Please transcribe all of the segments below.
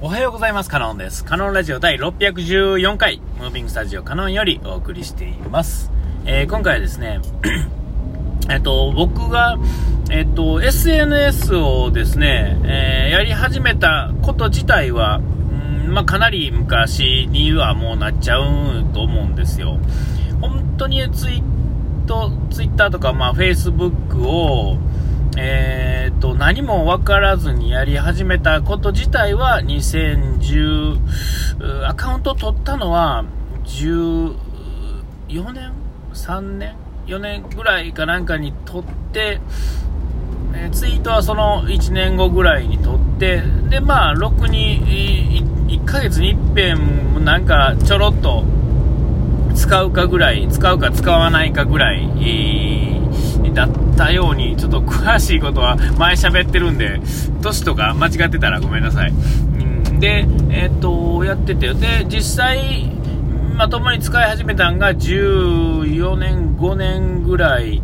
おはようございます。カノンです。カノンラジオ第614回、ムービングスタジオカノンよりお送りしています。えー、今回はですね、えっと、僕が、えっと、SNS をですね、えー、やり始めたこと自体は、んまあ、かなり昔にはもうなっちゃうと思うんですよ。本当にツイッター、ツイッターとか、まあ、フェイスブックを、えー、と、何も分からずにやり始めたこと自体は2010、アカウント取ったのは14年 ?3 年 ?4 年ぐらいかなんかに取って、えツイートはその1年後ぐらいに取って、で、まあ、ろくに1ヶ月に一遍なんかちょろっと使うかぐらい、使うか使わないかぐらい、だったように、ちょっと詳しいことは前喋ってるんで、年とか間違ってたらごめんなさい。うん、で、えー、っと、やってて、で、実際、まともに使い始めたんが14年、5年ぐらい、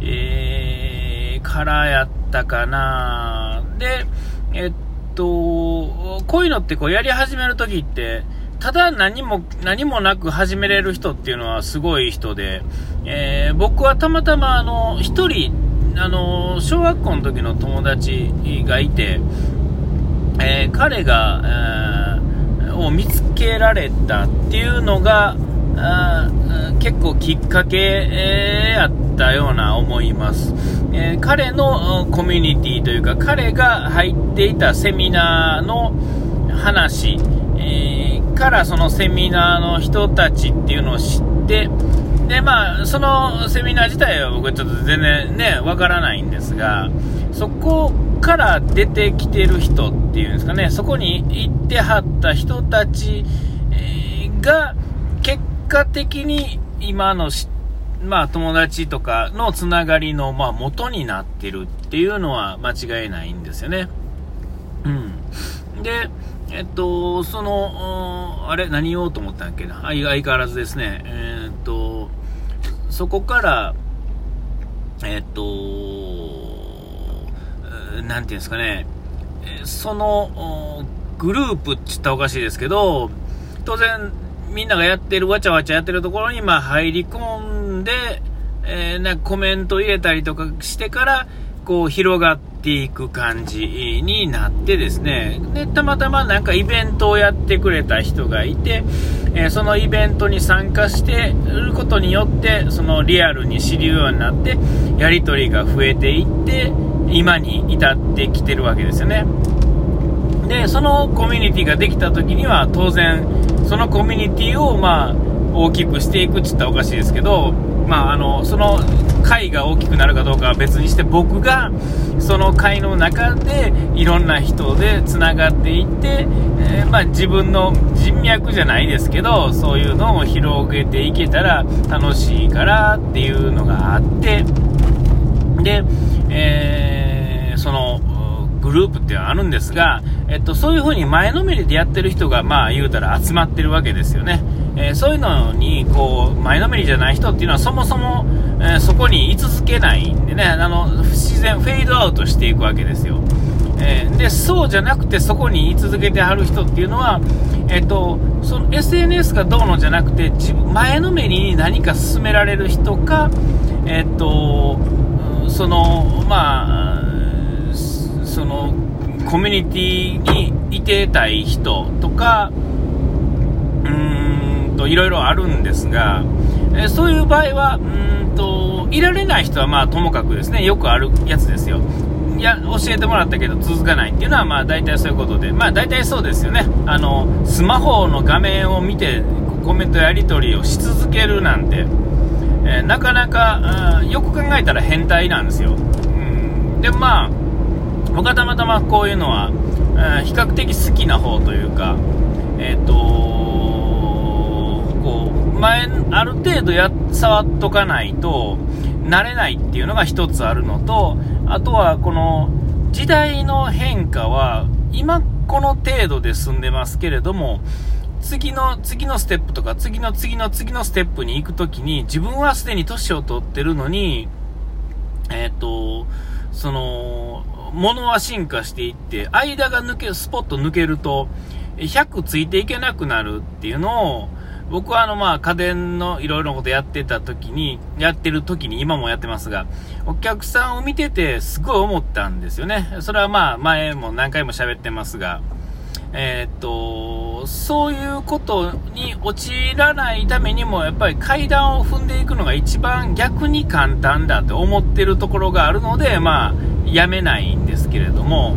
えー、からやったかな。で、えっと、こういうのってこうやり始めるときって、ただ何も、何もなく始めれる人っていうのはすごい人で、えー、僕はたまたまあの、一人、あの、小学校の時の友達がいて、えー、彼が、えー、を見つけられたっていうのが、あ結構きっかけ、えー、やったような思います、えー、彼のコミュニティというか彼が入っていたセミナーの話、からそのセミナーの人たちっていうのを知ってでまあそのセミナー自体は僕はちょっと全然ねわからないんですがそこから出てきてる人っていうんですかねそこに行ってはった人たちが結果的に今のまあ、友達とかのつながりの、まあ、元になってるっていうのは間違いないんですよね。うん。で、えっと、その、あれ、何言おうと思ったんっけな？相変わらずですね。えー、っと、そこから、えっと、なんていうんですかね、その、グループって言ったらおかしいですけど、当然、みんながやってる、わちゃわちゃやってるところに、まあ、入り込んで、えー、なんかコメント入れたりとかしてから、こう、広がっていく感じになってですね、で、たまたまなんかイベントをやってくれた人がいて、えー、そのイベントに参加してることによって、そのリアルに知るようになって、やり取りが増えていって、今に至ってきてるわけですよね。で、そのコミュニティができた時には、当然、そのコミュニティを、まあ、大きくしていくって言ったらおかしいですけど、まあ、あの、その会が大きくなるかどうかは別にして、僕がその会の中でいろんな人でつながっていって、えー、まあ、自分の人脈じゃないですけど、そういうのを広げていけたら楽しいからっていうのがあって、で、えー、その、グループっていうのはあるんですが、えっと、そういう風に前のめりでやってる人が、まあ言うたら集まってるわけですよね。えー、そういうのに、こう、前のめりじゃない人っていうのはそもそも、えー、そこに居続けないんでね、あの、自然、フェードアウトしていくわけですよ。えー、で、そうじゃなくてそこに居続けてはる人っていうのは、えっと、その SNS がどうのじゃなくて、自分、前のめりに何か進められる人か、えっと、その、まあ、その、コミュニティにいてたい人とか、と、いろいろあるんですが、えそういう場合は、うんと、いられない人はまあともかくですね、よくあるやつですよ。いや、教えてもらったけど続かないっていうのはまあ大体そういうことで、まあ大体そうですよね。あの、スマホの画面を見てコメントやり取りをし続けるなんて、えー、なかなか、よく考えたら変態なんですよ。うん、で、まあ、僕はたまたまこういうのは、比較的好きな方というか、えっ、ー、と、前、ある程度や、触っとかないと、慣れないっていうのが一つあるのと、あとはこの、時代の変化は、今この程度で進んでますけれども、次の、次のステップとか、次の次の次のステップに行くときに、自分はすでに年を取ってるのに、えっ、ー、と、その、ものは進化していって、間が抜け、スポット抜けると、100ついていけなくなるっていうのを、僕はあのまあ家電のいろいろなことやってた時に、やってる時に今もやってますが、お客さんを見ててすごい思ったんですよね。それはまあ前も何回も喋ってますが、えー、っと、そういうことに陥らないためにも、やっぱり階段を踏んでいくのが一番逆に簡単だと思ってるところがあるので、まあ、やめないんですけれども、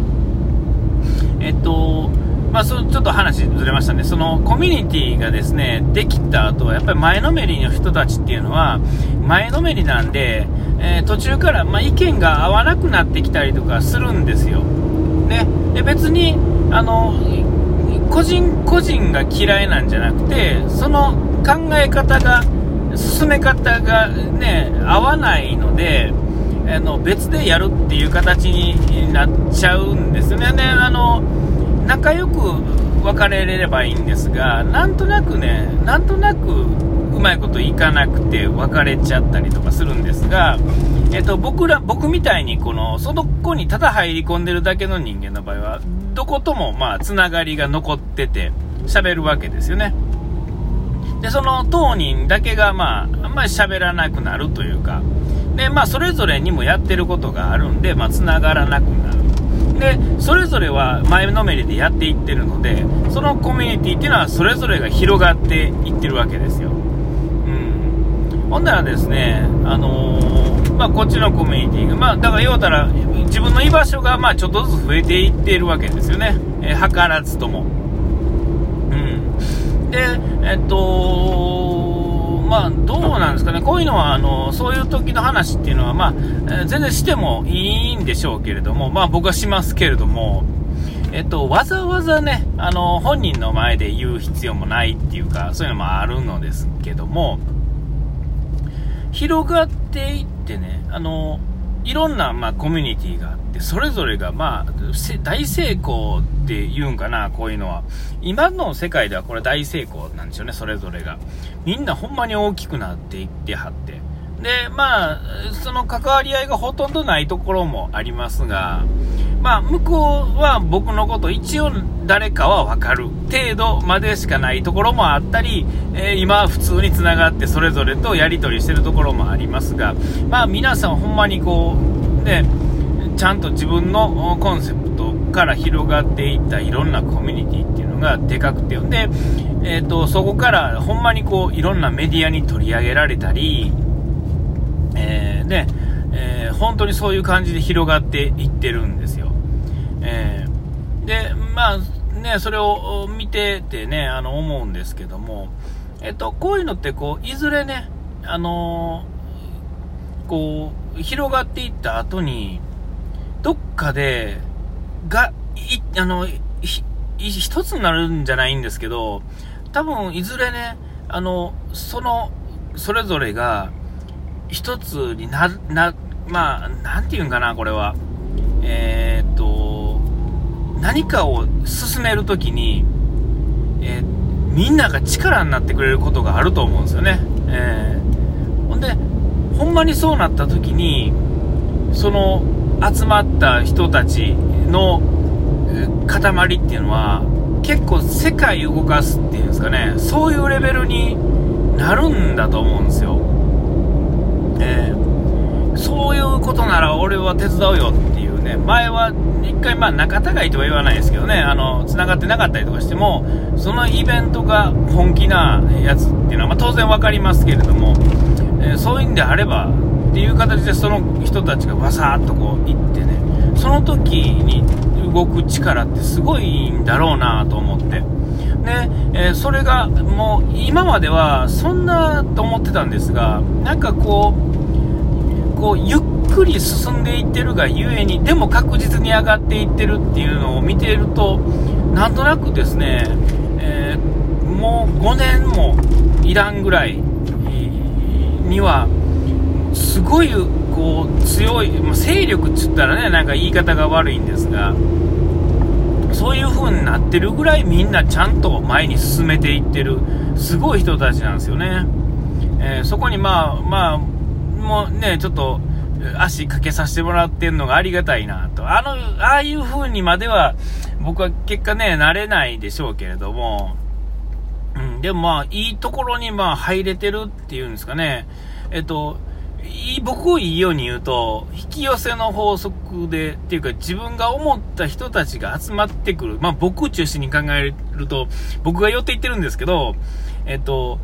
えっと、まあ、そちょっと話ずれましたね、そのコミュニティがですねできた後は、やっぱり前のめりの人たちっていうのは、前のめりなんで、えー、途中から、まあ、意見が合わなくなってきたりとかするんですよ。ね、で別にあの個人個人が嫌いなんじゃなくて、その考え方が、進め方がね、合わないので、あの別でやるっていう形になっちゃうんですね。ねあの仲良く別れれればいいんですが、なんとなくね、なんとなくうまいこといかなくて別れちゃったりとかするんですが、えっと、僕ら、僕みたいにこの、その子にただ入り込んでるだけの人間の場合は、どこともまあ、つながりが残ってて、喋るわけですよね。で、その当人だけがまあ、あんまり喋らなくなるというか、で、まあ、それぞれにもやってることがあるんで、まあ、つながらなくなる。で、それぞれは前のめりでやっていってるので、そのコミュニティっていうのはそれぞれが広がっていってるわけですよ。うん。ほんならですね、あのー、まあ、こっちのコミュニティが、まあ、だから言うたら、自分の居場所が、まあ、ちょっとずつ増えていっているわけですよね。えー、図らずとも。うん。で、えっとまあ、どうなんですかね、こういうのは、あの、そういう時の話っていうのは、まあ、全然してもいいんでしょうけれども、まあ僕はしますけれども、えっと、わざわざね、あの、本人の前で言う必要もないっていうか、そういうのもあるのですけども、広がっていってね、あの、いろんな、まあ、コミュニティがあって、それぞれが、まあ、大成功って言うんかな、こういうのは。今の世界ではこれ大成功なんですよね、それぞれが。みんなほんまに大きくなっていってはって。で、まあ、その関わり合いがほとんどないところもありますが、まあ、向こうは僕のこと一応誰かはわかる程度までしかないところもあったり、えー、今は普通につながってそれぞれとやり取りしてるところもありますが、まあ皆さんほんまにこう、ね、ちゃんと自分のコンセプトから広がっていったいろんなコミュニティっていうのがでかくて、で、えっ、ー、と、そこからほんまにこういろんなメディアに取り上げられたり、えー、ね、えー、本当にそういう感じで広がっていってるんですよ。えー、で、まあね、それを見ててね、あの、思うんですけども、えっと、こういうのってこう、いずれね、あのー、こう、広がっていった後に、どっかで、が、い、あの、ひ、一つになるんじゃないんですけど、多分、いずれね、あの、その、それぞれが、一つにな、な、まあ、なんて言うんかな、これは。えー、っと、何かを進めるときに、えー、みんなが力になってくれることがあると思うんですよね。えー、ほんで、ほんまにそうなったときに、その集まった人たちの塊っていうのは、結構世界動かすっていうんですかね、そういうレベルになるんだと思うんですよ。えー、そういうことなら俺は手伝うよってね、前は一回まあ仲違いとは言わないですけどね、あの、繋がってなかったりとかしても、そのイベントが本気なやつっていうのは、まあ、当然わかりますけれども、えー、そういうんであれば、っていう形でその人たちがわさーっとこう行ってね、その時に動く力ってすごいんだろうなと思って。で、えー、それがもう今まではそんなと思ってたんですが、なんかこう、こうゆっくり進んでいってるがゆえに、でも確実に上がっていってるっていうのを見ていると、なんとなくですね、えー、もう5年もいらんぐらいには、すごいこう強い、ま勢力っつったらね、なんか言い方が悪いんですが、そういう風になってるぐらいみんなちゃんと前に進めていってる、すごい人たちなんですよね。えー、そこにまあ、まあ、もね、ちょっと、足かけさせてもらってんのがありがたいなと。あの、ああいう風にまでは、僕は結果ね、なれないでしょうけれども、うん、でもまあ、いいところにまあ入れてるっていうんですかね。えっと、僕をいいように言うと、引き寄せの法則で、っていうか自分が思った人たちが集まってくる。まあ僕中心に考えると、僕が寄っていってるんですけど、えっと、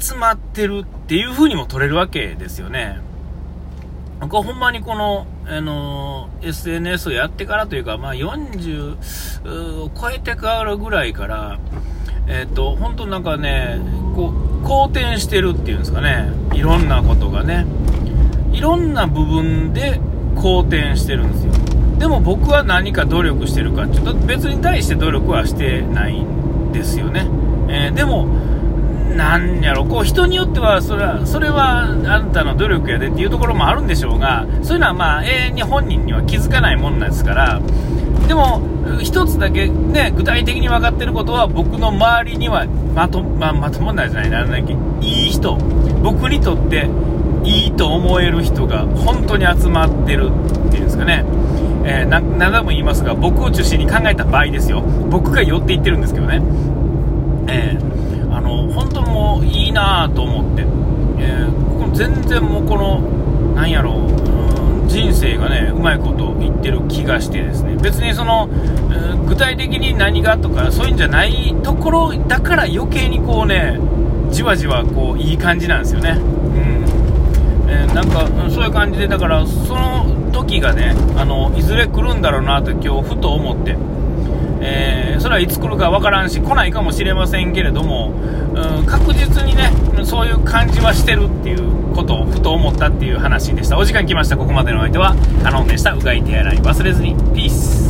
集まってるっていう風にも取れるわけですよね。僕はほんまにこの、あのー、SNS をやってからというか、まあ40を超えてからぐらいから、えっ、と、本当なんかね、こう、好転してるっていうんですかね。いろんなことがね。いろんな部分で好転してるんですよ。でも僕は何か努力してるかちょっと別に対して努力はしてないんですよね。えー、でも、なんやろ、こう人によってはそれは、それはあんたの努力やでっていうところもあるんでしょうが、そういうのはまあ永遠に本人には気づかないもんなんですから、でも、一つだけね、具体的に分かってることは、僕の周りにはまと、まあ、まともないじゃない、なんだっけ、いい人、僕にとっていいと思える人が本当に集まってるっていうんですかね。えー、何度も言いますが、僕を中心に考えた場合ですよ。僕が寄っていってるんですけどね。えー、の、本当もういいなと思って。えー、全然もうこの、なんやろう、人生がね、うまいこと言ってる気がしてですね。別にその、具体的に何がとか、そういうんじゃないところだから余計にこうね、じわじわこう、いい感じなんですよね。うんえー、なんかそういう感じでだからその時がねあのいずれ来るんだろうなと今日ふと思って、えー、それはいつ来るかわからんし来ないかもしれませんけれども、うん、確実にねそういう感じはしてるっていうことをふと思ったっていう話でした。お時間来ました。ここまでのお相手は頼んでした。うがい手洗い忘れずに。ピース